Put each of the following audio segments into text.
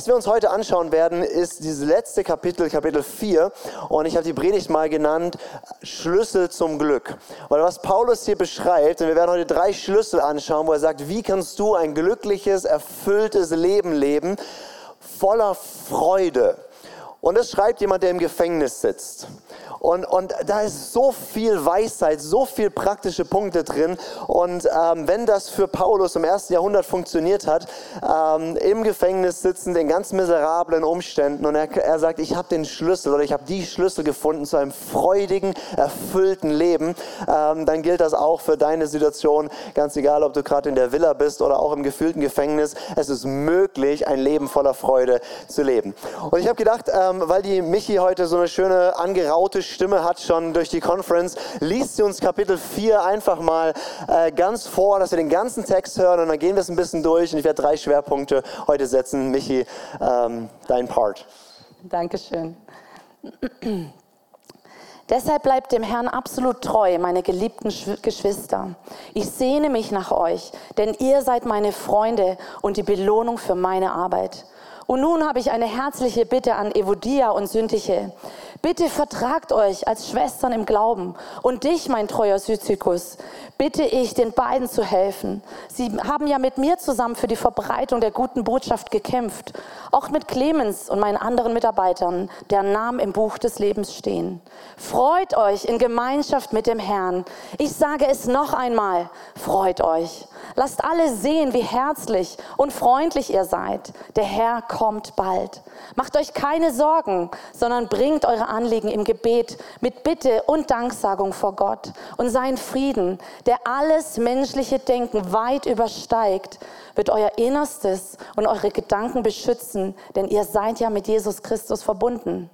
Was wir uns heute anschauen werden, ist dieses letzte Kapitel, Kapitel 4. Und ich habe die Predigt mal genannt, Schlüssel zum Glück. Weil was Paulus hier beschreibt, und wir werden heute drei Schlüssel anschauen, wo er sagt, wie kannst du ein glückliches, erfülltes Leben leben, voller Freude. Und das schreibt jemand, der im Gefängnis sitzt. Und, und da ist so viel Weisheit, so viel praktische Punkte drin. Und ähm, wenn das für Paulus im ersten Jahrhundert funktioniert hat, ähm, im Gefängnis sitzen, in ganz miserablen Umständen, und er, er sagt, ich habe den Schlüssel oder ich habe die Schlüssel gefunden zu einem freudigen, erfüllten Leben, ähm, dann gilt das auch für deine Situation, ganz egal, ob du gerade in der Villa bist oder auch im gefühlten Gefängnis. Es ist möglich, ein Leben voller Freude zu leben. Und ich habe gedacht, ähm, weil die Michi heute so eine schöne angeraute Stimme hat schon durch die Conference, liest sie uns Kapitel 4 einfach mal äh, ganz vor, dass wir den ganzen Text hören und dann gehen wir es ein bisschen durch und ich werde drei Schwerpunkte heute setzen. Michi, ähm, dein Part. Dankeschön. Deshalb bleibt dem Herrn absolut treu, meine geliebten Geschwister. Ich sehne mich nach euch, denn ihr seid meine Freunde und die Belohnung für meine Arbeit. Und nun habe ich eine herzliche Bitte an Evodia und Syntyche. Bitte vertragt euch als Schwestern im Glauben. Und dich, mein treuer Syzykus, bitte ich, den beiden zu helfen. Sie haben ja mit mir zusammen für die Verbreitung der guten Botschaft gekämpft. Auch mit Clemens und meinen anderen Mitarbeitern, deren Namen im Buch des Lebens stehen. Freut euch in Gemeinschaft mit dem Herrn. Ich sage es noch einmal, freut euch. Lasst alle sehen, wie herzlich und freundlich ihr seid. Der Herr kommt bald. Macht euch keine Sorgen, sondern bringt eure Anliegen im Gebet mit Bitte und Danksagung vor Gott. Und sein Frieden, der alles menschliche Denken weit übersteigt, wird euer Innerstes und eure Gedanken beschützen, denn ihr seid ja mit Jesus Christus verbunden.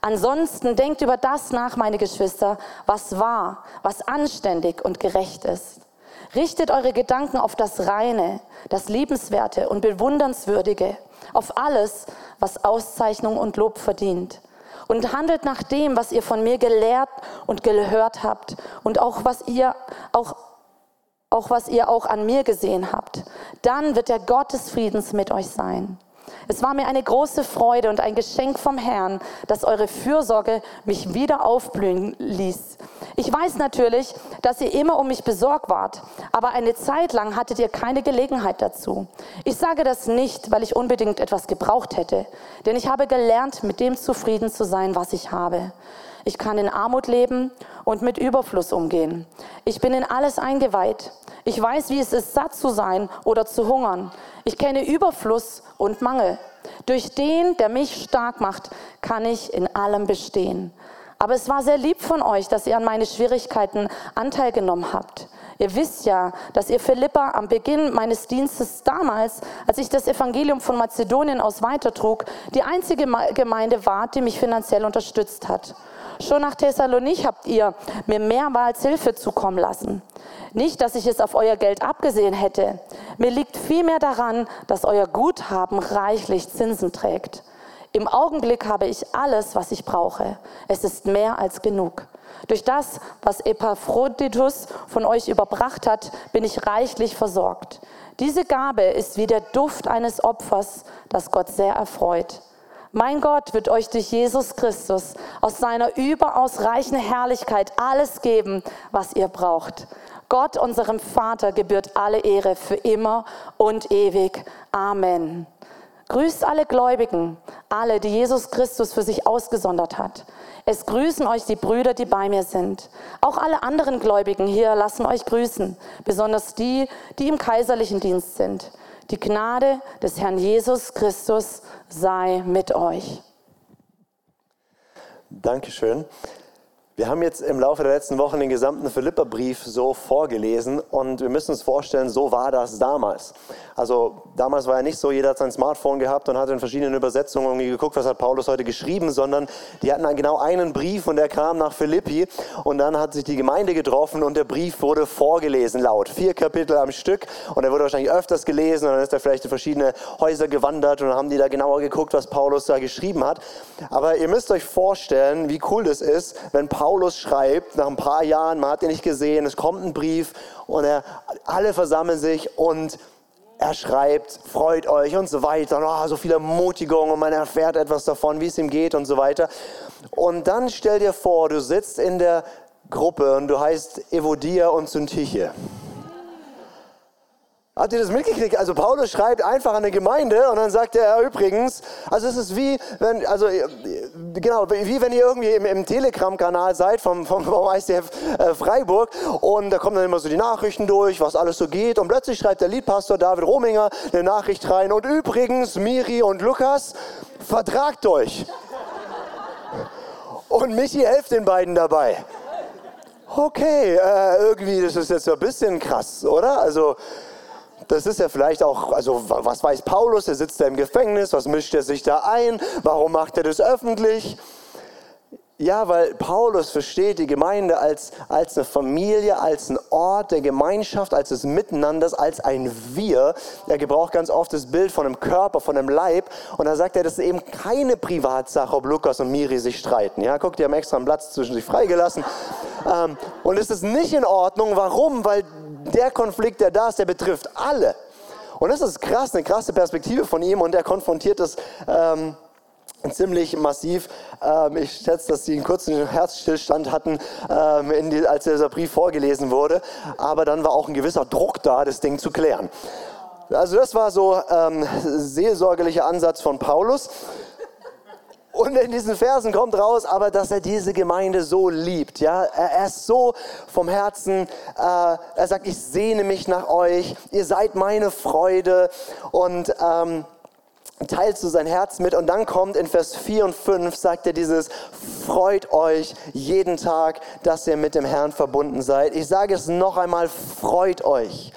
Ansonsten denkt über das nach, meine Geschwister, was wahr, was anständig und gerecht ist. Richtet eure Gedanken auf das Reine, das Liebenswerte und Bewundernswürdige, auf alles, was Auszeichnung und Lob verdient. Und handelt nach dem, was ihr von mir gelehrt und gehört habt und auch was ihr auch auch was ihr auch an mir gesehen habt. Dann wird der Gott des Friedens mit euch sein. Es war mir eine große Freude und ein Geschenk vom Herrn, dass eure Fürsorge mich wieder aufblühen ließ. Ich weiß natürlich, dass ihr immer um mich besorgt wart, aber eine Zeit lang hattet ihr keine Gelegenheit dazu. Ich sage das nicht, weil ich unbedingt etwas gebraucht hätte, denn ich habe gelernt, mit dem zufrieden zu sein, was ich habe. Ich kann in Armut leben und mit Überfluss umgehen. Ich bin in alles eingeweiht. Ich weiß, wie es ist, satt zu sein oder zu hungern. Ich kenne Überfluss und Mangel. Durch den, der mich stark macht, kann ich in allem bestehen. Aber es war sehr lieb von euch, dass ihr an meine Schwierigkeiten Anteil genommen habt. Ihr wisst ja, dass ihr Philippa am Beginn meines Dienstes damals, als ich das Evangelium von Mazedonien aus weitertrug, die einzige Gemeinde war, die mich finanziell unterstützt hat. Schon nach Thessalonich habt ihr mir mehrmals Hilfe zukommen lassen. Nicht, dass ich es auf euer Geld abgesehen hätte. Mir liegt vielmehr daran, dass euer Guthaben reichlich Zinsen trägt. Im Augenblick habe ich alles, was ich brauche. Es ist mehr als genug. Durch das, was Epaphroditus von euch überbracht hat, bin ich reichlich versorgt. Diese Gabe ist wie der Duft eines Opfers, das Gott sehr erfreut. Mein Gott wird euch durch Jesus Christus aus seiner überaus reichen Herrlichkeit alles geben, was ihr braucht. Gott, unserem Vater, gebührt alle Ehre für immer und ewig. Amen. Grüßt alle Gläubigen, alle, die Jesus Christus für sich ausgesondert hat. Es grüßen euch die Brüder, die bei mir sind. Auch alle anderen Gläubigen hier lassen euch grüßen, besonders die, die im kaiserlichen Dienst sind. Die Gnade des Herrn Jesus Christus sei mit euch. Dankeschön. Wir haben jetzt im Laufe der letzten Wochen den gesamten Philipperbrief so vorgelesen und wir müssen uns vorstellen, so war das damals. Also damals war ja nicht so, jeder hat sein Smartphone gehabt und hat in verschiedenen Übersetzungen geguckt, was hat Paulus heute geschrieben, sondern die hatten genau einen Brief und der kam nach Philippi und dann hat sich die Gemeinde getroffen und der Brief wurde vorgelesen laut. Vier Kapitel am Stück und er wurde wahrscheinlich öfters gelesen und dann ist er vielleicht in verschiedene Häuser gewandert und dann haben die da genauer geguckt, was Paulus da geschrieben hat. Aber ihr müsst euch vorstellen, wie cool das ist, wenn Paulus schreibt, nach ein paar Jahren, man hat ihn nicht gesehen, es kommt ein Brief und er, alle versammeln sich und er schreibt, freut euch und so weiter. Oh, so viel Ermutigung und man erfährt etwas davon, wie es ihm geht und so weiter. Und dann stell dir vor, du sitzt in der Gruppe und du heißt Evodia und Syntyche. Habt ihr das mitgekriegt? Also Paulus schreibt einfach an eine Gemeinde und dann sagt er übrigens, also es ist wie, wenn, also genau, wie wenn ihr irgendwie im, im Telegram-Kanal seid vom, vom, vom ICF äh, Freiburg und da kommen dann immer so die Nachrichten durch, was alles so geht und plötzlich schreibt der Liedpastor David Rominger eine Nachricht rein und übrigens Miri und Lukas, vertragt euch. Und Michi helft den beiden dabei. Okay, äh, irgendwie, das ist jetzt so ein bisschen krass, oder? Also, das ist ja vielleicht auch, also was weiß Paulus, er sitzt da im Gefängnis, was mischt er sich da ein, warum macht er das öffentlich? Ja, weil Paulus versteht die Gemeinde als, als eine Familie, als ein Ort der Gemeinschaft, als des Miteinanders, als ein Wir. Er gebraucht ganz oft das Bild von einem Körper, von einem Leib. Und da sagt er, das ist eben keine Privatsache, ob Lukas und Miri sich streiten. Ja, guck, die haben extra einen Platz zwischen sich freigelassen. Ähm, und es ist nicht in Ordnung. Warum? Weil der Konflikt, der da ist, der betrifft alle. Und das ist krass, eine krasse Perspektive von ihm und er konfrontiert das ähm, ziemlich massiv. Ähm, ich schätze, dass sie einen kurzen Herzstillstand hatten, ähm, die, als dieser Brief vorgelesen wurde. Aber dann war auch ein gewisser Druck da, das Ding zu klären. Also das war so ähm, seelsorgerlicher Ansatz von Paulus. Und in diesen Versen kommt raus, aber dass er diese Gemeinde so liebt. Ja, er ist so vom Herzen. Äh, er sagt, ich sehne mich nach euch. Ihr seid meine Freude und ähm, teilt so sein Herz mit. Und dann kommt in Vers 4 und 5 sagt er dieses: Freut euch jeden Tag, dass ihr mit dem Herrn verbunden seid. Ich sage es noch einmal: Freut euch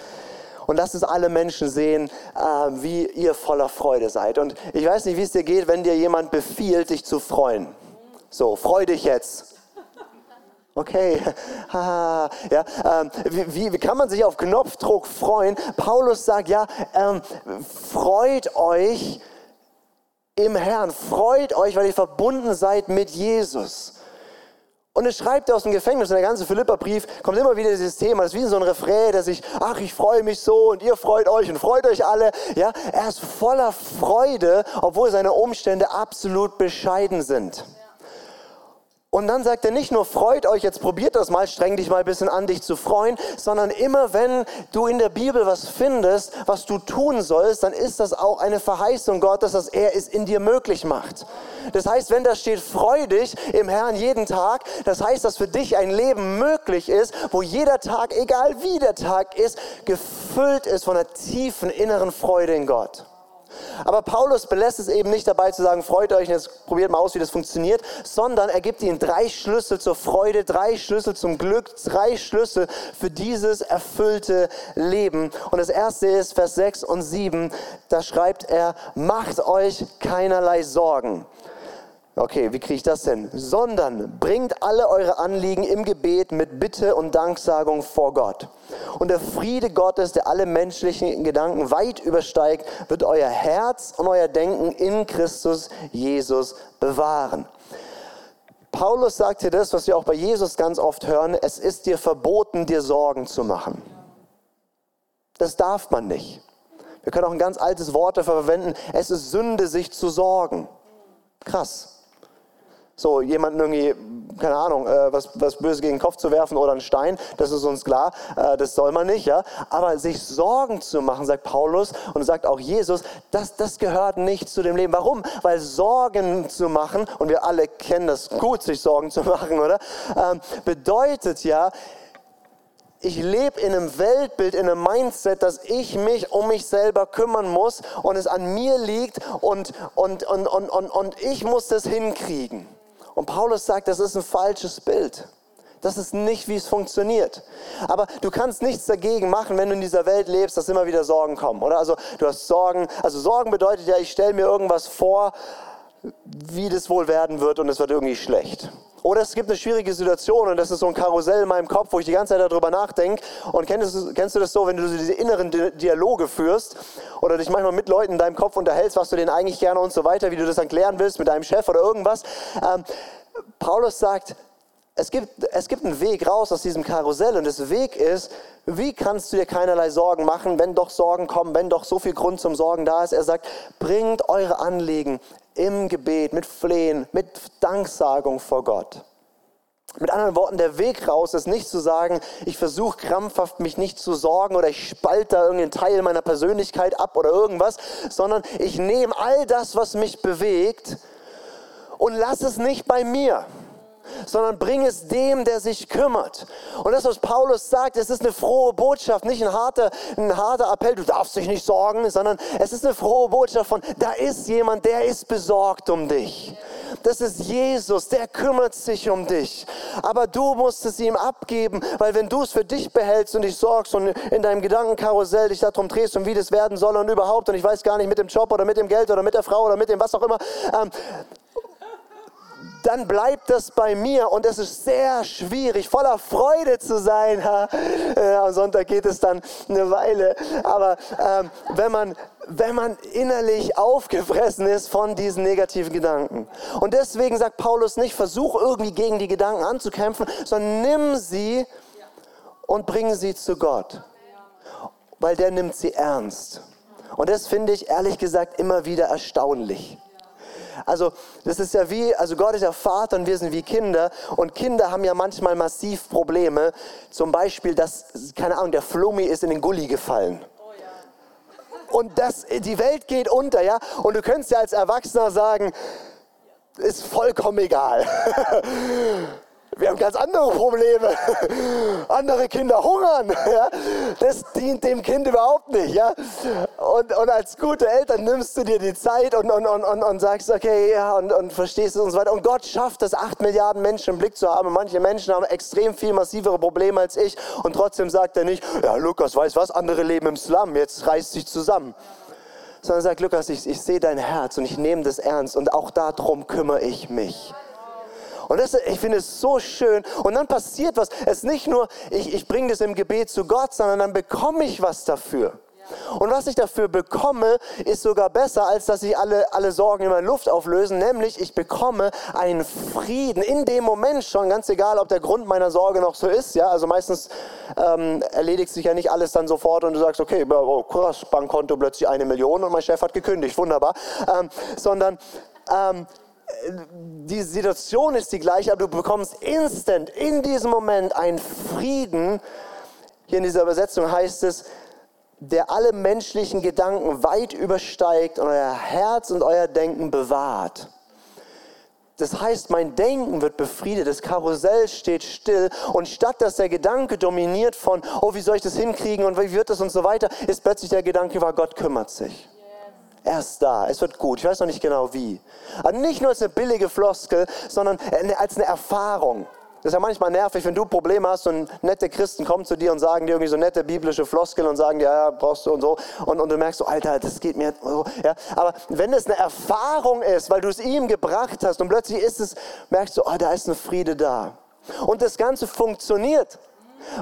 und lasst es alle Menschen sehen, äh, wie ihr voller Freude seid. Und ich weiß nicht, wie es dir geht, wenn dir jemand befiehlt, dich zu freuen. So, freu dich jetzt. Okay, ja, ähm, wie, wie, kann man sich auf Knopfdruck freuen? Paulus sagt, ja, ähm, freut euch im Herrn, freut euch, weil ihr verbunden seid mit Jesus. Und es schreibt aus dem Gefängnis, und der ganze Philippa-Brief kommt immer wieder dieses Thema, das ist wie so ein Refrain, der sich, ach, ich freue mich so und ihr freut euch und freut euch alle. Ja, er ist voller Freude, obwohl seine Umstände absolut bescheiden sind. Und dann sagt er nicht nur, freut euch, jetzt probiert das mal, streng dich mal ein bisschen an, dich zu freuen, sondern immer wenn du in der Bibel was findest, was du tun sollst, dann ist das auch eine Verheißung Gottes, dass er es in dir möglich macht. Das heißt, wenn da steht, freu dich im Herrn jeden Tag, das heißt, dass für dich ein Leben möglich ist, wo jeder Tag, egal wie der Tag ist, gefüllt ist von einer tiefen inneren Freude in Gott. Aber Paulus belässt es eben nicht dabei zu sagen, freut euch, jetzt probiert mal aus, wie das funktioniert, sondern er gibt ihnen drei Schlüssel zur Freude, drei Schlüssel zum Glück, drei Schlüssel für dieses erfüllte Leben. Und das erste ist Vers 6 und 7, da schreibt er, macht euch keinerlei Sorgen. Okay, wie kriege ich das denn? Sondern bringt alle eure Anliegen im Gebet mit Bitte und Danksagung vor Gott. Und der Friede Gottes, der alle menschlichen Gedanken weit übersteigt, wird euer Herz und euer Denken in Christus Jesus bewahren. Paulus sagt hier das, was wir auch bei Jesus ganz oft hören, es ist dir verboten, dir Sorgen zu machen. Das darf man nicht. Wir können auch ein ganz altes Wort dafür verwenden, es ist Sünde, sich zu sorgen. Krass so jemanden irgendwie, keine Ahnung, äh, was, was Böses gegen den Kopf zu werfen oder einen Stein, das ist uns klar, äh, das soll man nicht, ja. Aber sich Sorgen zu machen, sagt Paulus und sagt auch Jesus, das, das gehört nicht zu dem Leben. Warum? Weil Sorgen zu machen, und wir alle kennen das gut, sich Sorgen zu machen, oder? Ähm, bedeutet ja, ich lebe in einem Weltbild, in einem Mindset, dass ich mich um mich selber kümmern muss und es an mir liegt und, und, und, und, und, und ich muss das hinkriegen. Und Paulus sagt, das ist ein falsches Bild. Das ist nicht, wie es funktioniert. Aber du kannst nichts dagegen machen, wenn du in dieser Welt lebst, dass immer wieder Sorgen kommen, oder? Also du hast Sorgen. Also Sorgen bedeutet ja, ich stelle mir irgendwas vor, wie das wohl werden wird und es wird irgendwie schlecht. Oder es gibt eine schwierige Situation und das ist so ein Karussell in meinem Kopf, wo ich die ganze Zeit darüber nachdenke. Und kennst du, kennst du das so, wenn du diese inneren Dialoge führst oder dich manchmal mit Leuten in deinem Kopf unterhältst, was du denen eigentlich gerne und so weiter, wie du das dann klären willst mit deinem Chef oder irgendwas? Ähm, Paulus sagt, es gibt, es gibt einen Weg raus aus diesem Karussell und das Weg ist, wie kannst du dir keinerlei Sorgen machen, wenn doch Sorgen kommen, wenn doch so viel Grund zum Sorgen da ist. Er sagt, bringt eure Anliegen im Gebet, mit Flehen, mit Danksagung vor Gott. Mit anderen Worten, der Weg raus ist nicht zu sagen, ich versuche krampfhaft mich nicht zu sorgen oder ich spalte da irgendeinen Teil meiner Persönlichkeit ab oder irgendwas, sondern ich nehme all das, was mich bewegt und lass es nicht bei mir sondern bring es dem, der sich kümmert. Und das, was Paulus sagt, es ist eine frohe Botschaft, nicht ein harter, ein harter Appell, du darfst dich nicht sorgen, sondern es ist eine frohe Botschaft von, da ist jemand, der ist besorgt um dich. Das ist Jesus, der kümmert sich um dich. Aber du musst es ihm abgeben, weil wenn du es für dich behältst und dich sorgst und in deinem Gedankenkarussell dich darum drehst und wie das werden soll und überhaupt und ich weiß gar nicht mit dem Job oder mit dem Geld oder mit der Frau oder mit dem was auch immer, ähm, dann bleibt das bei mir und es ist sehr schwierig, voller Freude zu sein. Äh, am Sonntag geht es dann eine Weile, aber ähm, wenn man wenn man innerlich aufgefressen ist von diesen negativen Gedanken. Und deswegen sagt Paulus nicht, versuch irgendwie gegen die Gedanken anzukämpfen, sondern nimm sie und bring sie zu Gott, weil der nimmt sie ernst. Und das finde ich ehrlich gesagt immer wieder erstaunlich. Also das ist ja wie, also Gott ist ja Vater und wir sind wie Kinder und Kinder haben ja manchmal massiv Probleme. Zum Beispiel, dass, keine Ahnung, der Flummi ist in den Gully gefallen. Und das, die Welt geht unter, ja. Und du könntest ja als Erwachsener sagen, ist vollkommen egal. Wir haben ganz andere Probleme. Andere Kinder hungern. Ja? Das dient dem Kind überhaupt nicht. Ja? Und, und als gute Eltern nimmst du dir die Zeit und, und, und, und, und sagst, okay, ja, und, und verstehst es und so weiter. Und Gott schafft es, acht Milliarden Menschen im Blick zu haben. manche Menschen haben extrem viel massivere Probleme als ich. Und trotzdem sagt er nicht, ja, Lukas, weißt was, andere leben im Slum, jetzt reißt sich zusammen sondern sagt, Lukas, ich, ich sehe dein Herz und ich nehme das ernst und auch darum kümmere ich mich. Und das, ich finde es so schön. Und dann passiert was. Es ist nicht nur, ich, ich bringe das im Gebet zu Gott, sondern dann bekomme ich was dafür. Und was ich dafür bekomme, ist sogar besser, als dass sich alle, alle Sorgen in meiner Luft auflösen. Nämlich, ich bekomme einen Frieden in dem Moment schon, ganz egal, ob der Grund meiner Sorge noch so ist. Ja, also meistens ähm, erledigt sich ja nicht alles dann sofort und du sagst, okay, oh, krass, Bankkonto plötzlich eine Million und mein Chef hat gekündigt, wunderbar. Ähm, sondern ähm, die Situation ist die gleiche, aber du bekommst instant in diesem Moment einen Frieden. Hier in dieser Übersetzung heißt es, der alle menschlichen Gedanken weit übersteigt und euer Herz und euer Denken bewahrt. Das heißt, mein Denken wird befriedet, das Karussell steht still und statt dass der Gedanke dominiert von, oh, wie soll ich das hinkriegen und wie wird das und so weiter, ist plötzlich der Gedanke, war Gott kümmert sich. Er ist da, es wird gut. Ich weiß noch nicht genau wie. Aber nicht nur als eine billige Floskel, sondern als eine Erfahrung. Das ist ja manchmal nervig, wenn du Probleme hast und nette Christen kommen zu dir und sagen dir irgendwie so nette biblische Floskeln und sagen dir, ja, brauchst du und so. Und, und du merkst so, Alter, das geht mir so. Ja. Aber wenn es eine Erfahrung ist, weil du es ihm gebracht hast und plötzlich ist es, merkst du, oh, da ist ein Friede da. Und das Ganze funktioniert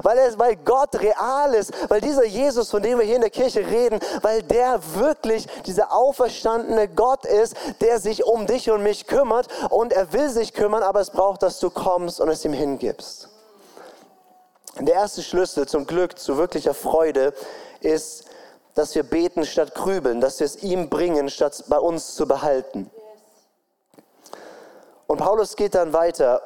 weil, er, weil Gott real ist, weil dieser Jesus, von dem wir hier in der Kirche reden, weil der wirklich dieser auferstandene Gott ist, der sich um dich und mich kümmert und er will sich kümmern, aber es braucht, dass du kommst und es ihm hingibst. Der erste Schlüssel zum Glück, zu wirklicher Freude ist, dass wir beten statt grübeln, dass wir es ihm bringen, statt bei uns zu behalten. Und Paulus geht dann weiter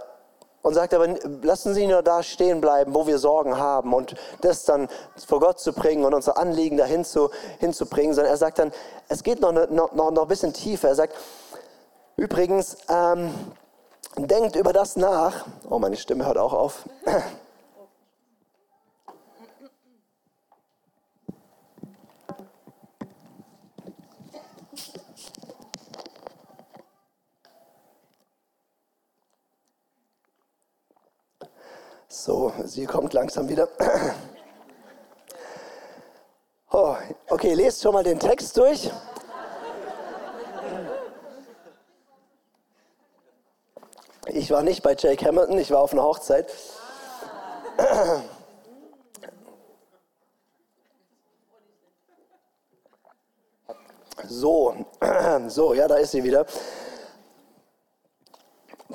und sagt aber, lassen Sie nur da stehen bleiben, wo wir Sorgen haben und das dann vor Gott zu bringen und unsere Anliegen dahin zu, hinzubringen, sondern er sagt dann, es geht noch, noch, noch, noch ein bisschen tiefer. Er sagt, übrigens, ähm, denkt über das nach. Oh, meine Stimme hört auch auf. So, sie kommt langsam wieder. Oh, okay, lest schon mal den Text durch. Ich war nicht bei Jake Hamilton, ich war auf einer Hochzeit. So, so, ja, da ist sie wieder.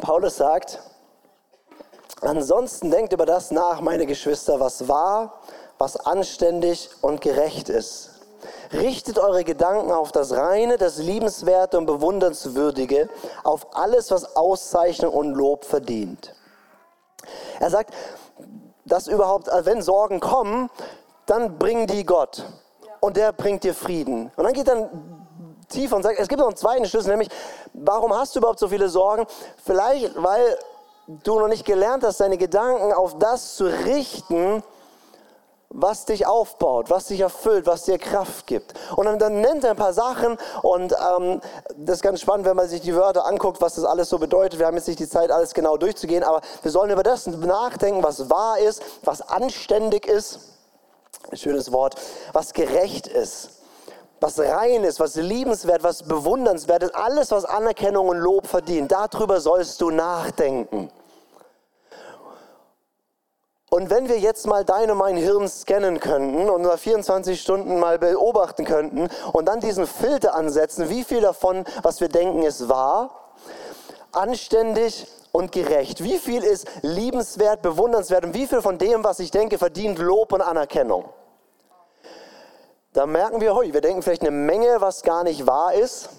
Paulus sagt, Ansonsten denkt über das nach, meine Geschwister, was wahr, was anständig und gerecht ist. Richtet eure Gedanken auf das Reine, das Liebenswerte und Bewundernswürdige, auf alles, was Auszeichnung und Lob verdient. Er sagt, dass überhaupt, also wenn Sorgen kommen, dann bringen die Gott und der bringt dir Frieden. Und dann geht dann tiefer und sagt, es gibt noch einen zweiten Schlüssel, nämlich, warum hast du überhaupt so viele Sorgen? Vielleicht, weil du noch nicht gelernt hast, deine Gedanken auf das zu richten, was dich aufbaut, was dich erfüllt, was dir Kraft gibt. Und dann, dann nennt er ein paar Sachen und ähm, das ist ganz spannend, wenn man sich die Wörter anguckt, was das alles so bedeutet. Wir haben jetzt nicht die Zeit, alles genau durchzugehen, aber wir sollen über das nachdenken, was wahr ist, was anständig ist, ein schönes Wort, was gerecht ist, was rein ist, was liebenswert, was bewundernswert ist, alles, was Anerkennung und Lob verdient. Darüber sollst du nachdenken. Und wenn wir jetzt mal dein und mein Hirn scannen könnten und 24 Stunden mal beobachten könnten und dann diesen Filter ansetzen, wie viel davon, was wir denken, ist wahr, anständig und gerecht? Wie viel ist liebenswert, bewundernswert und wie viel von dem, was ich denke, verdient Lob und Anerkennung? Da merken wir, wir denken vielleicht eine Menge, was gar nicht wahr ist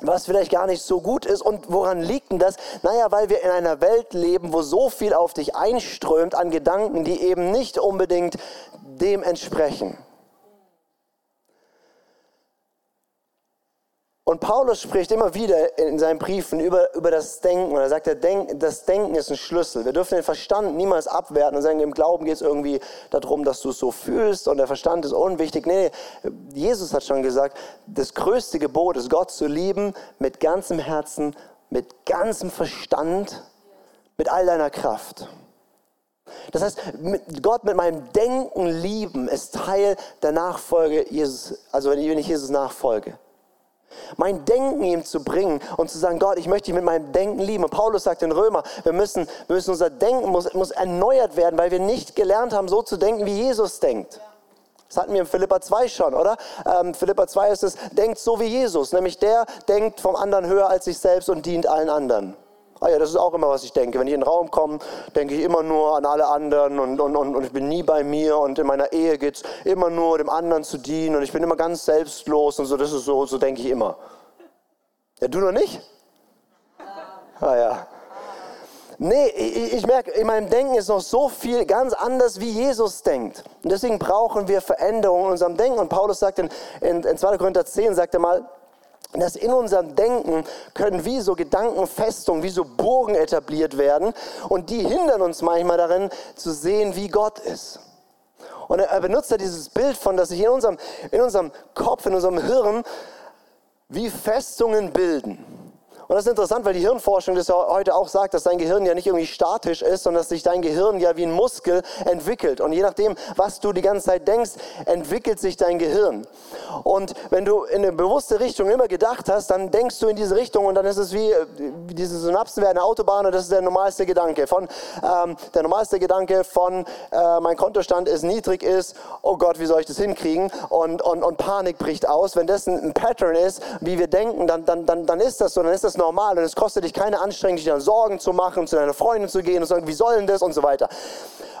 was vielleicht gar nicht so gut ist. Und woran liegt denn das? Naja, weil wir in einer Welt leben, wo so viel auf dich einströmt an Gedanken, die eben nicht unbedingt dem entsprechen. Und Paulus spricht immer wieder in seinen Briefen über, über das Denken. Und er sagt, Denk, das Denken ist ein Schlüssel. Wir dürfen den Verstand niemals abwerten und sagen, im Glauben geht es irgendwie darum, dass du es so fühlst und der Verstand ist unwichtig. Nee, Jesus hat schon gesagt, das größte Gebot ist, Gott zu lieben mit ganzem Herzen, mit ganzem Verstand, mit all deiner Kraft. Das heißt, Gott mit meinem Denken lieben ist Teil der Nachfolge Jesus, also wenn ich Jesus nachfolge mein Denken ihm zu bringen und zu sagen, Gott, ich möchte dich mit meinem Denken lieben. Und Paulus sagt in Römer, wir müssen, wir müssen unser Denken muss, muss erneuert werden, weil wir nicht gelernt haben, so zu denken, wie Jesus denkt. Das hatten wir in Philippa 2 schon, oder? Ähm, Philippa 2 ist es, denkt so wie Jesus, nämlich der denkt vom anderen höher als sich selbst und dient allen anderen. Ah ja, das ist auch immer, was ich denke. Wenn ich in den Raum komme, denke ich immer nur an alle anderen und, und, und, und ich bin nie bei mir und in meiner Ehe geht es immer nur dem anderen zu dienen und ich bin immer ganz selbstlos und so, das ist so, so denke ich immer. Ja, du noch nicht? Ah ja. Nee, ich, ich merke, in meinem Denken ist noch so viel ganz anders, wie Jesus denkt. Und deswegen brauchen wir Veränderungen in unserem Denken. Und Paulus sagt in, in, in 2. Korinther 10, sagt er mal, dass in unserem Denken können wie so Gedankenfestungen, wie so Burgen etabliert werden und die hindern uns manchmal darin zu sehen, wie Gott ist. Und er benutzt da dieses Bild von, dass sich in unserem, in unserem Kopf, in unserem Hirn wie Festungen bilden. Und das ist interessant, weil die Hirnforschung das ja heute auch sagt, dass dein Gehirn ja nicht irgendwie statisch ist, sondern dass sich dein Gehirn ja wie ein Muskel entwickelt. Und je nachdem, was du die ganze Zeit denkst, entwickelt sich dein Gehirn. Und wenn du in eine bewusste Richtung immer gedacht hast, dann denkst du in diese Richtung und dann ist es wie, diese Synapsen werden eine Autobahn und das ist der normalste Gedanke. Von, ähm, der normalste Gedanke von, äh, mein Kontostand ist niedrig ist, oh Gott, wie soll ich das hinkriegen? Und, und, und Panik bricht aus. Wenn das ein, Pattern ist, wie wir denken, dann, dann, dann, dann ist das so, dann ist das normal und es kostet dich keine Anstrengung, dich dann Sorgen zu machen, zu deiner Freundin zu gehen und zu sagen, wie soll denn das und so weiter.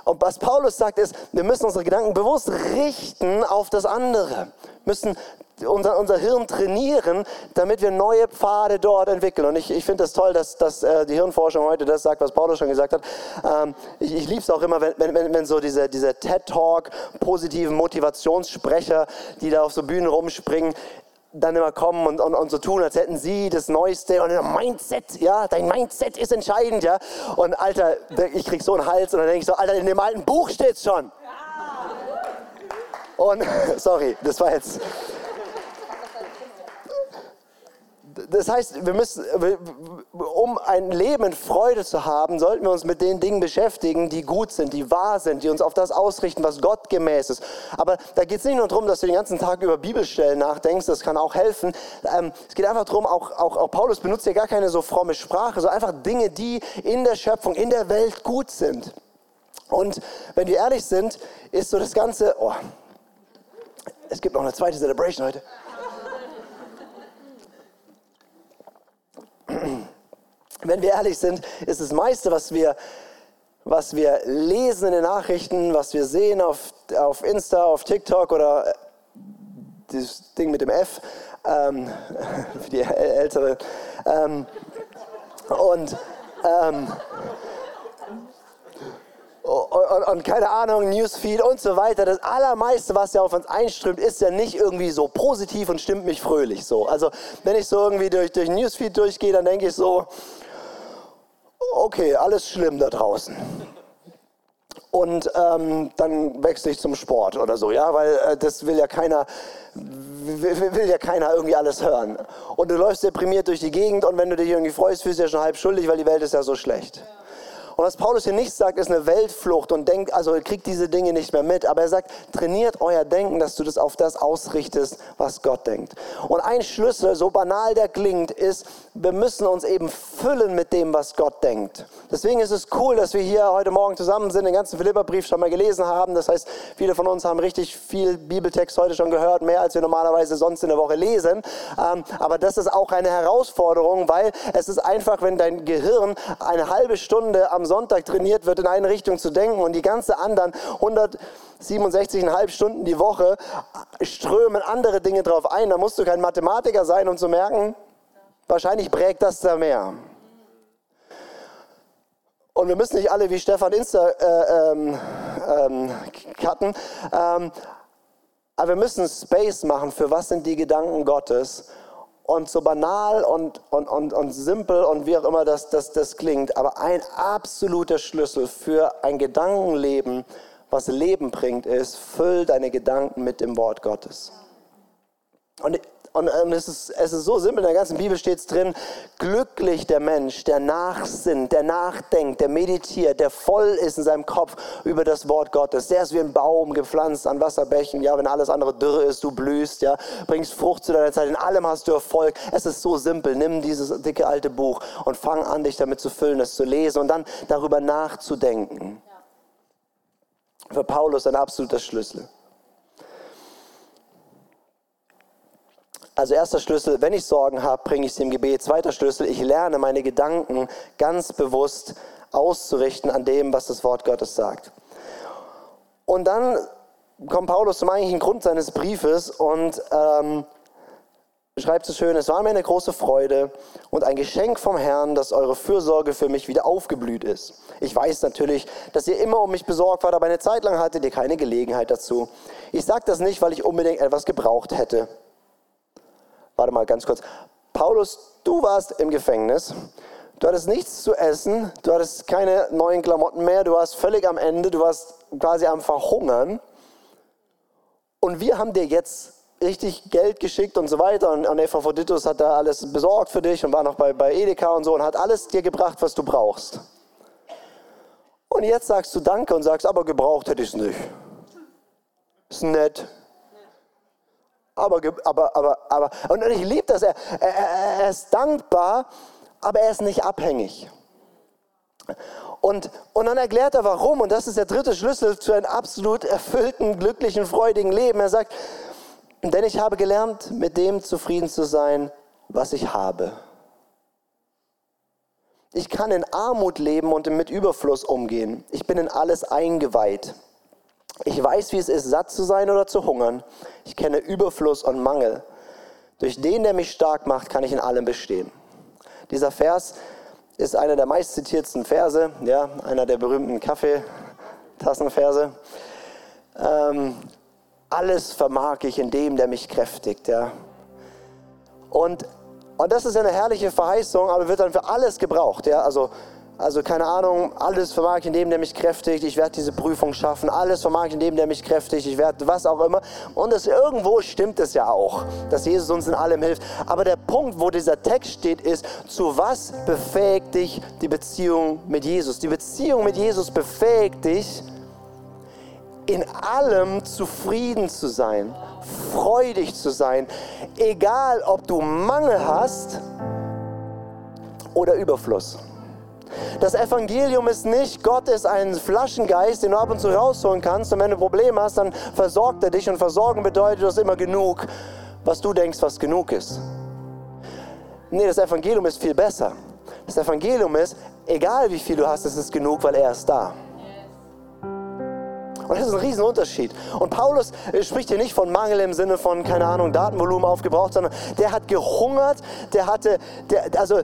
Und was Paulus sagt ist, wir müssen unsere Gedanken bewusst richten auf das andere. Müssen unser, unser Hirn trainieren, damit wir neue Pfade dort entwickeln. Und ich, ich finde es das toll, dass, dass äh, die Hirnforschung heute das sagt, was Paulus schon gesagt hat. Ähm, ich ich liebe es auch immer, wenn, wenn, wenn so diese, diese TED-Talk, positiven Motivationssprecher, die da auf so Bühnen rumspringen, dann immer kommen und, und, und so tun, als hätten sie das Neueste und Mindset, ja, dein Mindset ist entscheidend, ja. Und Alter, ich krieg so einen Hals und dann denke ich so, Alter, in dem alten Buch steht's schon. Und, sorry, das war jetzt, das heißt, wir müssen, um ein Leben in Freude zu haben, sollten wir uns mit den Dingen beschäftigen, die gut sind, die wahr sind, die uns auf das ausrichten, was Gott gemäß ist. Aber da geht es nicht nur darum, dass du den ganzen Tag über Bibelstellen nachdenkst, das kann auch helfen. Ähm, es geht einfach darum, auch, auch, auch Paulus benutzt ja gar keine so fromme Sprache, so einfach Dinge, die in der Schöpfung, in der Welt gut sind. Und wenn wir ehrlich sind, ist so das Ganze, oh, es gibt noch eine zweite Celebration heute. Wenn wir ehrlich sind, ist das meiste, was wir, was wir lesen in den Nachrichten, was wir sehen auf, auf Insta, auf TikTok oder äh, dieses Ding mit dem F, ähm, für die Älteren. Ähm, und, ähm, und, und, keine Ahnung, Newsfeed und so weiter. Das allermeiste, was ja auf uns einströmt, ist ja nicht irgendwie so positiv und stimmt mich fröhlich so. Also wenn ich so irgendwie durch, durch Newsfeed durchgehe, dann denke ich so, okay, alles schlimm da draußen. Und ähm, dann wechsle ich zum Sport oder so, ja, weil äh, das will ja keiner, will, will, ja keiner irgendwie alles hören. Und du läufst deprimiert durch die Gegend und wenn du dich irgendwie freust, fühlst du ja schon halb schuldig, weil die Welt ist ja so schlecht. Und was Paulus hier nicht sagt, ist eine Weltflucht und denkt, also kriegt diese Dinge nicht mehr mit. Aber er sagt, trainiert euer Denken, dass du das auf das ausrichtest, was Gott denkt. Und ein Schlüssel, so banal der klingt, ist, wir müssen uns eben füllen mit dem, was Gott denkt. Deswegen ist es cool, dass wir hier heute Morgen zusammen sind, den ganzen Philipperbrief schon mal gelesen haben. Das heißt, viele von uns haben richtig viel Bibeltext heute schon gehört, mehr als wir normalerweise sonst in der Woche lesen. Ähm, aber das ist auch eine Herausforderung, weil es ist einfach, wenn dein Gehirn eine halbe Stunde am Sonntag trainiert wird, in eine Richtung zu denken und die ganze anderen 167,5 Stunden die Woche strömen andere Dinge drauf ein. Da musst du kein Mathematiker sein, um zu merken, wahrscheinlich prägt das da mehr. Und wir müssen nicht alle wie Stefan Insta äh, ähm, ähm, cutten, ähm, aber wir müssen Space machen für was sind die Gedanken Gottes und so banal und, und, und, und simpel und wie auch immer das, das, das klingt, aber ein absoluter Schlüssel für ein Gedankenleben, was Leben bringt, ist, füll deine Gedanken mit dem Wort Gottes. Und und ähm, es ist, es ist so simpel, in der ganzen Bibel steht es drin, glücklich der Mensch, der nachsinnt, der nachdenkt, der meditiert, der voll ist in seinem Kopf über das Wort Gottes. Der ist wie ein Baum gepflanzt an Wasserbächen, ja, wenn alles andere dürre ist, du blühst, ja, bringst Frucht zu deiner Zeit, in allem hast du Erfolg. Es ist so simpel, nimm dieses dicke alte Buch und fang an, dich damit zu füllen, es zu lesen und dann darüber nachzudenken. Für Paulus ein absoluter Schlüssel. Also erster Schlüssel, wenn ich Sorgen habe, bringe ich sie im Gebet. Zweiter Schlüssel, ich lerne meine Gedanken ganz bewusst auszurichten an dem, was das Wort Gottes sagt. Und dann kommt Paulus zum eigentlichen Grund seines Briefes und ähm, schreibt so schön, es war mir eine große Freude und ein Geschenk vom Herrn, dass eure Fürsorge für mich wieder aufgeblüht ist. Ich weiß natürlich, dass ihr immer um mich besorgt wart, aber eine Zeit lang hattet ihr keine Gelegenheit dazu. Ich sage das nicht, weil ich unbedingt etwas gebraucht hätte warte mal ganz kurz. Paulus, du warst im Gefängnis. Du hattest nichts zu essen, du hattest keine neuen Klamotten mehr, du warst völlig am Ende, du warst quasi am Verhungern. Und wir haben dir jetzt richtig Geld geschickt und so weiter. Und, und Epaphroditus hat da alles besorgt für dich und war noch bei, bei Edeka und so und hat alles dir gebracht, was du brauchst. Und jetzt sagst du Danke und sagst, aber gebraucht hätte ich es nicht. Ist nett, aber, aber, aber, aber, und ich liebe das, er, er, er ist dankbar, aber er ist nicht abhängig. Und, und dann erklärt er warum, und das ist der dritte Schlüssel zu einem absolut erfüllten, glücklichen, freudigen Leben. Er sagt, denn ich habe gelernt, mit dem zufrieden zu sein, was ich habe. Ich kann in Armut leben und mit Überfluss umgehen. Ich bin in alles eingeweiht. Ich weiß, wie es ist, satt zu sein oder zu hungern. Ich kenne Überfluss und Mangel. Durch den, der mich stark macht, kann ich in allem bestehen. Dieser Vers ist einer der meistzitiertsten Verse, ja, einer der berühmten Kaffeetassenverse. Ähm, alles vermag ich in dem, der mich kräftigt. Ja. Und, und das ist eine herrliche Verheißung, aber wird dann für alles gebraucht. Ja. Also also keine Ahnung, alles vermag ich in dem, der mich kräftigt. Ich werde diese Prüfung schaffen. Alles vermag ich in dem, der mich kräftigt. Ich werde was auch immer. Und das, irgendwo stimmt es ja auch, dass Jesus uns in allem hilft. Aber der Punkt, wo dieser Text steht, ist, zu was befähigt dich die Beziehung mit Jesus? Die Beziehung mit Jesus befähigt dich, in allem zufrieden zu sein, freudig zu sein. Egal, ob du Mangel hast oder Überfluss. Das Evangelium ist nicht, Gott ist ein Flaschengeist, den du ab und zu rausholen kannst und wenn du Probleme hast, dann versorgt er dich und versorgen bedeutet, du hast immer genug, was du denkst, was genug ist. Nee, das Evangelium ist viel besser. Das Evangelium ist, egal wie viel du hast, es ist genug, weil er ist da. Und das ist ein Riesenunterschied. Und Paulus spricht hier nicht von Mangel im Sinne von, keine Ahnung, Datenvolumen aufgebraucht, sondern der hat gehungert, der hatte, der, also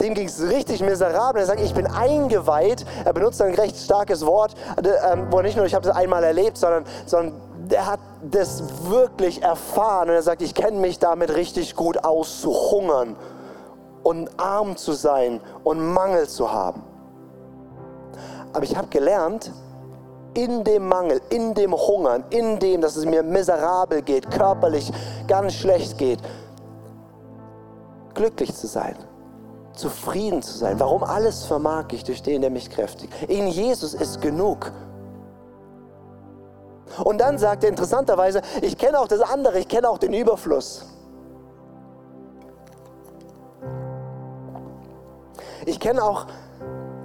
dem ging es richtig miserabel. Er sagt, ich bin eingeweiht. Er benutzt ein recht starkes Wort, äh, ähm, wo er nicht nur, ich habe das einmal erlebt, sondern, sondern der hat das wirklich erfahren. Und er sagt, ich kenne mich damit richtig gut aus, zu hungern und arm zu sein und Mangel zu haben. Aber ich habe gelernt, in dem Mangel, in dem Hungern, in dem, dass es mir miserabel geht, körperlich ganz schlecht geht, glücklich zu sein, zufrieden zu sein. Warum alles vermag ich durch den, der mich kräftigt. In Jesus ist genug. Und dann sagt er interessanterweise, ich kenne auch das andere, ich kenne auch den Überfluss. Ich kenne auch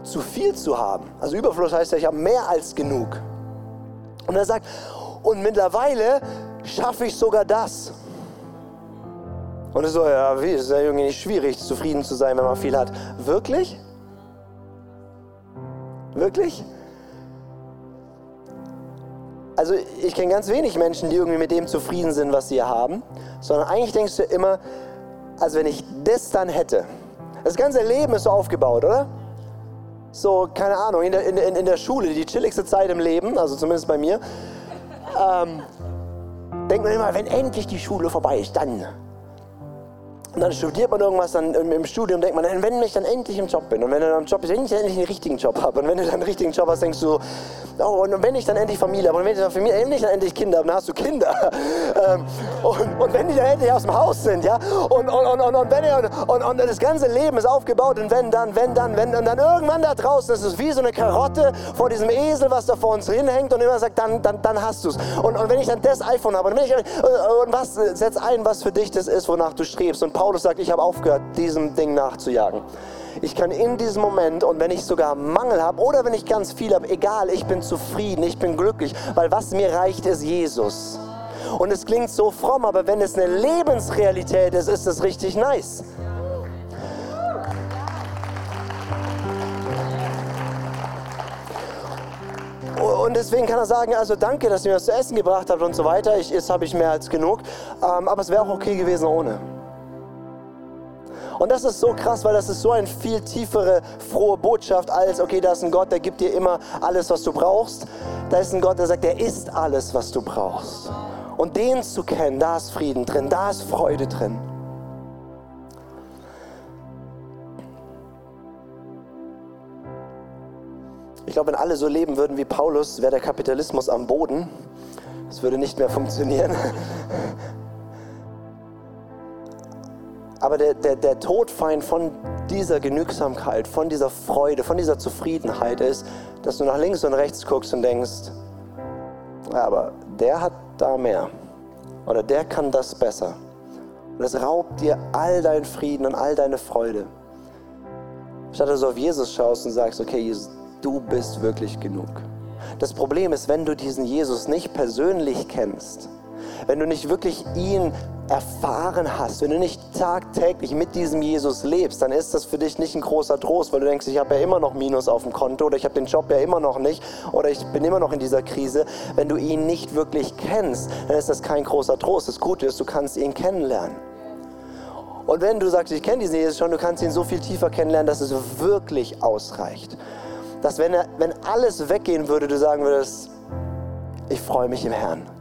zu viel zu haben. Also Überfluss heißt ja, ich habe mehr als genug. Und er sagt, und mittlerweile schaffe ich sogar das. Und es ist so, ja, wie, ist ja irgendwie nicht schwierig, zufrieden zu sein, wenn man viel hat. Wirklich? Wirklich? Also ich kenne ganz wenig Menschen, die irgendwie mit dem zufrieden sind, was sie haben, sondern eigentlich denkst du immer, also wenn ich das dann hätte. Das ganze Leben ist so aufgebaut, oder? So, keine Ahnung, in der, in, in der Schule, die chilligste Zeit im Leben, also zumindest bei mir, ähm, denkt man immer, wenn endlich die Schule vorbei ist, dann und dann studiert man irgendwas, dann im Studium denkt man, wenn ich dann endlich im Job bin und wenn du dann im Job bist, wenn ich endlich einen richtigen Job habe und wenn du dann einen richtigen Job hast, denkst du, oh, und wenn ich dann endlich Familie habe und wenn ich dann Familie, endlich dann endlich Kinder habe, dann hast du Kinder. Ähm, und, und, wenn die dann endlich aus dem Haus sind, ja, und, und, und, und, und, wenn, und, und das ganze Leben ist aufgebaut und wenn dann, wenn dann, wenn, und dann irgendwann da draußen ist es wie so eine Karotte vor diesem Esel, was da vor uns hinhängt und immer sagt, dann, dann, dann hast du es. Und, und wenn ich dann das iPhone habe und, wenn ich, und was, setz ein, was für dich das ist, wonach du strebst. Und Paulus sagt, ich habe aufgehört, diesem Ding nachzujagen. Ich kann in diesem Moment und wenn ich sogar Mangel habe oder wenn ich ganz viel habe, egal, ich bin zufrieden, ich bin glücklich, weil was mir reicht, ist Jesus. Und es klingt so fromm, aber wenn es eine Lebensrealität ist, ist es richtig nice. Und deswegen kann er sagen, also danke, dass ihr mir das zu essen gebracht habt und so weiter. Ich, jetzt habe ich mehr als genug. Ähm, aber es wäre auch okay gewesen ohne. Und das ist so krass, weil das ist so eine viel tiefere, frohe Botschaft als, okay, da ist ein Gott, der gibt dir immer alles, was du brauchst. Da ist ein Gott, der sagt, der ist alles, was du brauchst. Und den zu kennen, da ist Frieden drin, da ist Freude drin. Ich glaube, wenn alle so leben würden wie Paulus, wäre der Kapitalismus am Boden. Es würde nicht mehr funktionieren. Aber der, der, der Todfeind von dieser Genügsamkeit, von dieser Freude, von dieser Zufriedenheit ist, dass du nach links und rechts guckst und denkst, ja, aber der hat da mehr oder der kann das besser. Und das raubt dir all deinen Frieden und all deine Freude. Statt dass du auf Jesus schaust und sagst, okay, Jesus, du bist wirklich genug. Das Problem ist, wenn du diesen Jesus nicht persönlich kennst, wenn du nicht wirklich ihn erfahren hast, wenn du nicht tagtäglich mit diesem Jesus lebst, dann ist das für dich nicht ein großer Trost, weil du denkst, ich habe ja immer noch Minus auf dem Konto oder ich habe den Job ja immer noch nicht oder ich bin immer noch in dieser Krise. Wenn du ihn nicht wirklich kennst, dann ist das kein großer Trost. Das Gute ist, du kannst ihn kennenlernen. Und wenn du sagst, ich kenne diesen Jesus schon, du kannst ihn so viel tiefer kennenlernen, dass es wirklich ausreicht. Dass wenn, er, wenn alles weggehen würde, du sagen würdest, ich freue mich im Herrn.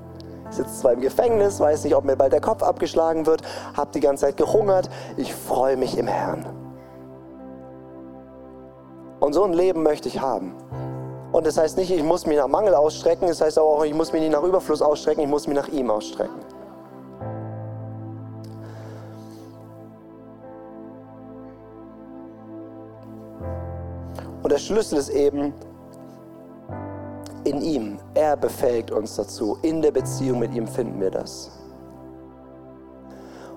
Sitze zwar im Gefängnis, weiß nicht, ob mir bald der Kopf abgeschlagen wird, habe die ganze Zeit gehungert. Ich freue mich im Herrn. Und so ein Leben möchte ich haben. Und das heißt nicht, ich muss mich nach Mangel ausstrecken, das heißt auch, ich muss mich nicht nach Überfluss ausstrecken, ich muss mich nach ihm ausstrecken. Und der Schlüssel ist eben, in ihm. Er befähigt uns dazu. In der Beziehung mit ihm finden wir das.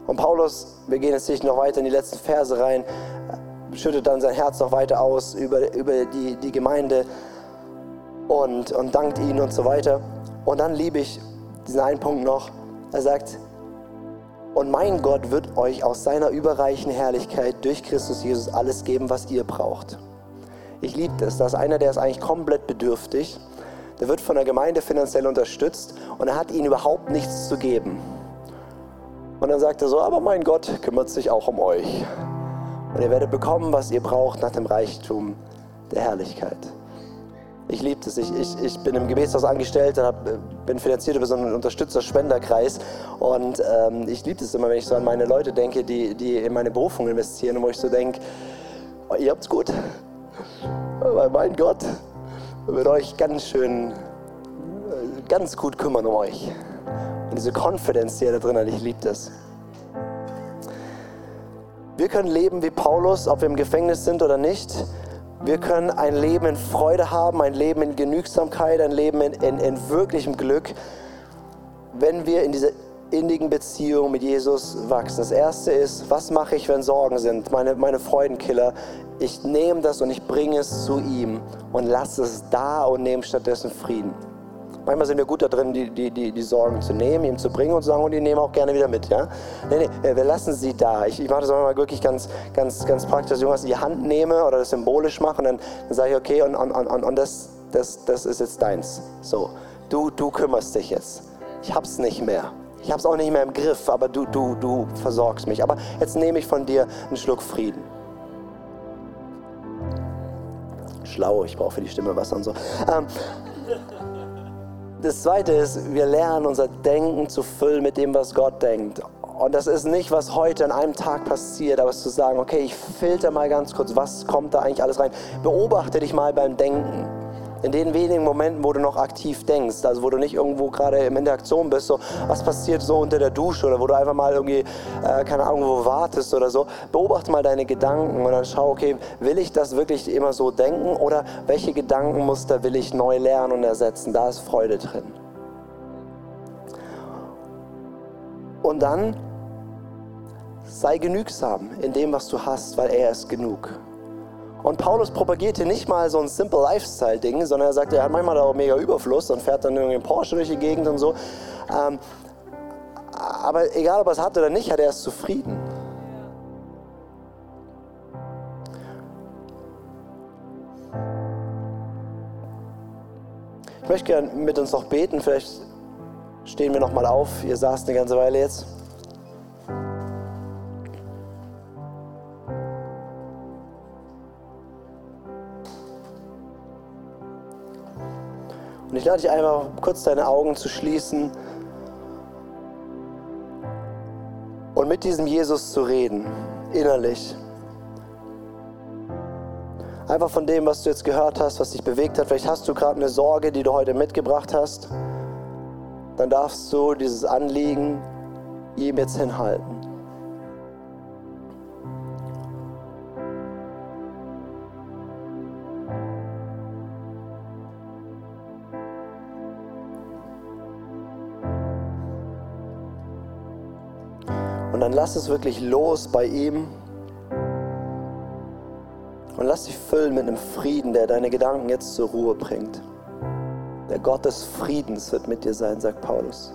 Und Paulus, wir gehen jetzt nicht noch weiter in die letzten Verse rein, schüttet dann sein Herz noch weiter aus über, über die, die Gemeinde und, und dankt ihnen und so weiter. Und dann liebe ich diesen einen Punkt noch. Er sagt, und mein Gott wird euch aus seiner überreichen Herrlichkeit durch Christus Jesus alles geben, was ihr braucht. Ich liebe das. Da ist einer, der ist eigentlich komplett bedürftig. Der wird von der Gemeinde finanziell unterstützt und er hat ihnen überhaupt nichts zu geben. Und dann sagt er so, aber mein Gott kümmert sich auch um euch. Und ihr werdet bekommen, was ihr braucht nach dem Reichtum der Herrlichkeit. Ich liebe das. Ich, ich, ich bin im Gebetshaus angestellt, hab, äh, bin finanziert über so einen Unterstützer-Spenderkreis. Und ähm, ich liebe das immer, wenn ich so an meine Leute denke, die, die in meine Berufung investieren wo ich so denke, oh, ihr habt's gut. Weil mein Gott wird euch ganz schön, äh, ganz gut kümmern um euch. Und diese Confidence, die er da drin hat, ich liebe das. Wir können leben wie Paulus, ob wir im Gefängnis sind oder nicht. Wir können ein Leben in Freude haben, ein Leben in Genügsamkeit, ein Leben in, in, in wirklichem Glück, wenn wir in dieser innigen Beziehung mit Jesus wachsen. Das erste ist, was mache ich, wenn Sorgen sind? Meine, meine Freudenkiller. Ich nehme das und ich bringe es zu ihm und lasse es da und nehme stattdessen Frieden. Manchmal sind wir gut da drin, die, die, die, die Sorgen zu nehmen, ihm zu bringen und zu sagen, und die nehmen auch gerne wieder mit. Ja? Nee, nee, wir lassen sie da. Ich, ich mache das manchmal wirklich ganz, ganz, ganz praktisch, dass ich irgendwas in die Hand nehme oder das symbolisch mache und dann, dann sage ich, okay, und, und, und, und das, das, das ist jetzt deins. So, du, du kümmerst dich jetzt. Ich hab's nicht mehr. Ich habe es auch nicht mehr im Griff, aber du, du, du versorgst mich. Aber jetzt nehme ich von dir einen Schluck Frieden. Schlau, ich brauche für die Stimme Wasser und so. Ähm, das Zweite ist, wir lernen unser Denken zu füllen mit dem, was Gott denkt. Und das ist nicht, was heute an einem Tag passiert, aber es zu sagen, okay, ich filter mal ganz kurz, was kommt da eigentlich alles rein. Beobachte dich mal beim Denken. In den wenigen Momenten, wo du noch aktiv denkst, also wo du nicht irgendwo gerade in Interaktion bist, so was passiert so unter der Dusche oder wo du einfach mal irgendwie, äh, keine Ahnung, wo wartest oder so, beobachte mal deine Gedanken und dann schau, okay, will ich das wirklich immer so denken oder welche Gedankenmuster will ich neu lernen und ersetzen? Da ist Freude drin. Und dann sei genügsam in dem, was du hast, weil er ist genug. Und Paulus propagierte nicht mal so ein Simple Lifestyle-Ding, sondern er sagte, er hat manchmal auch mega Überfluss und fährt dann irgendwie einen Porsche durch die Gegend und so. Ähm, aber egal, ob er es hat oder nicht, hat er es zufrieden. Ich möchte gerne mit uns noch beten. Vielleicht stehen wir noch mal auf. Ihr saßt eine ganze Weile jetzt. Lade dich einmal kurz deine Augen zu schließen und mit diesem Jesus zu reden, innerlich. Einfach von dem, was du jetzt gehört hast, was dich bewegt hat. Vielleicht hast du gerade eine Sorge, die du heute mitgebracht hast. Dann darfst du dieses Anliegen ihm jetzt hinhalten. Lass es wirklich los bei ihm. Und lass dich füllen mit einem Frieden, der deine Gedanken jetzt zur Ruhe bringt. Der Gott des Friedens wird mit dir sein, sagt Paulus.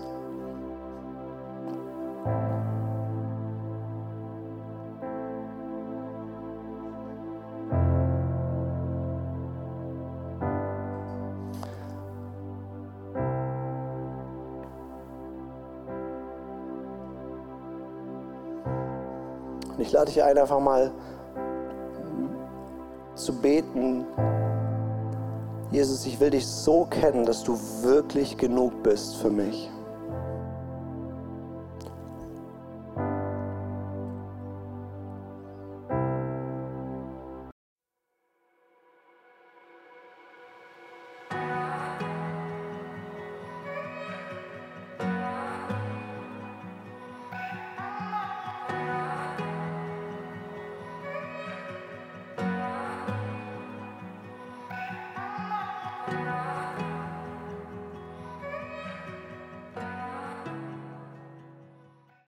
Ich lade dich ein, einfach mal zu beten. Jesus, ich will dich so kennen, dass du wirklich genug bist für mich.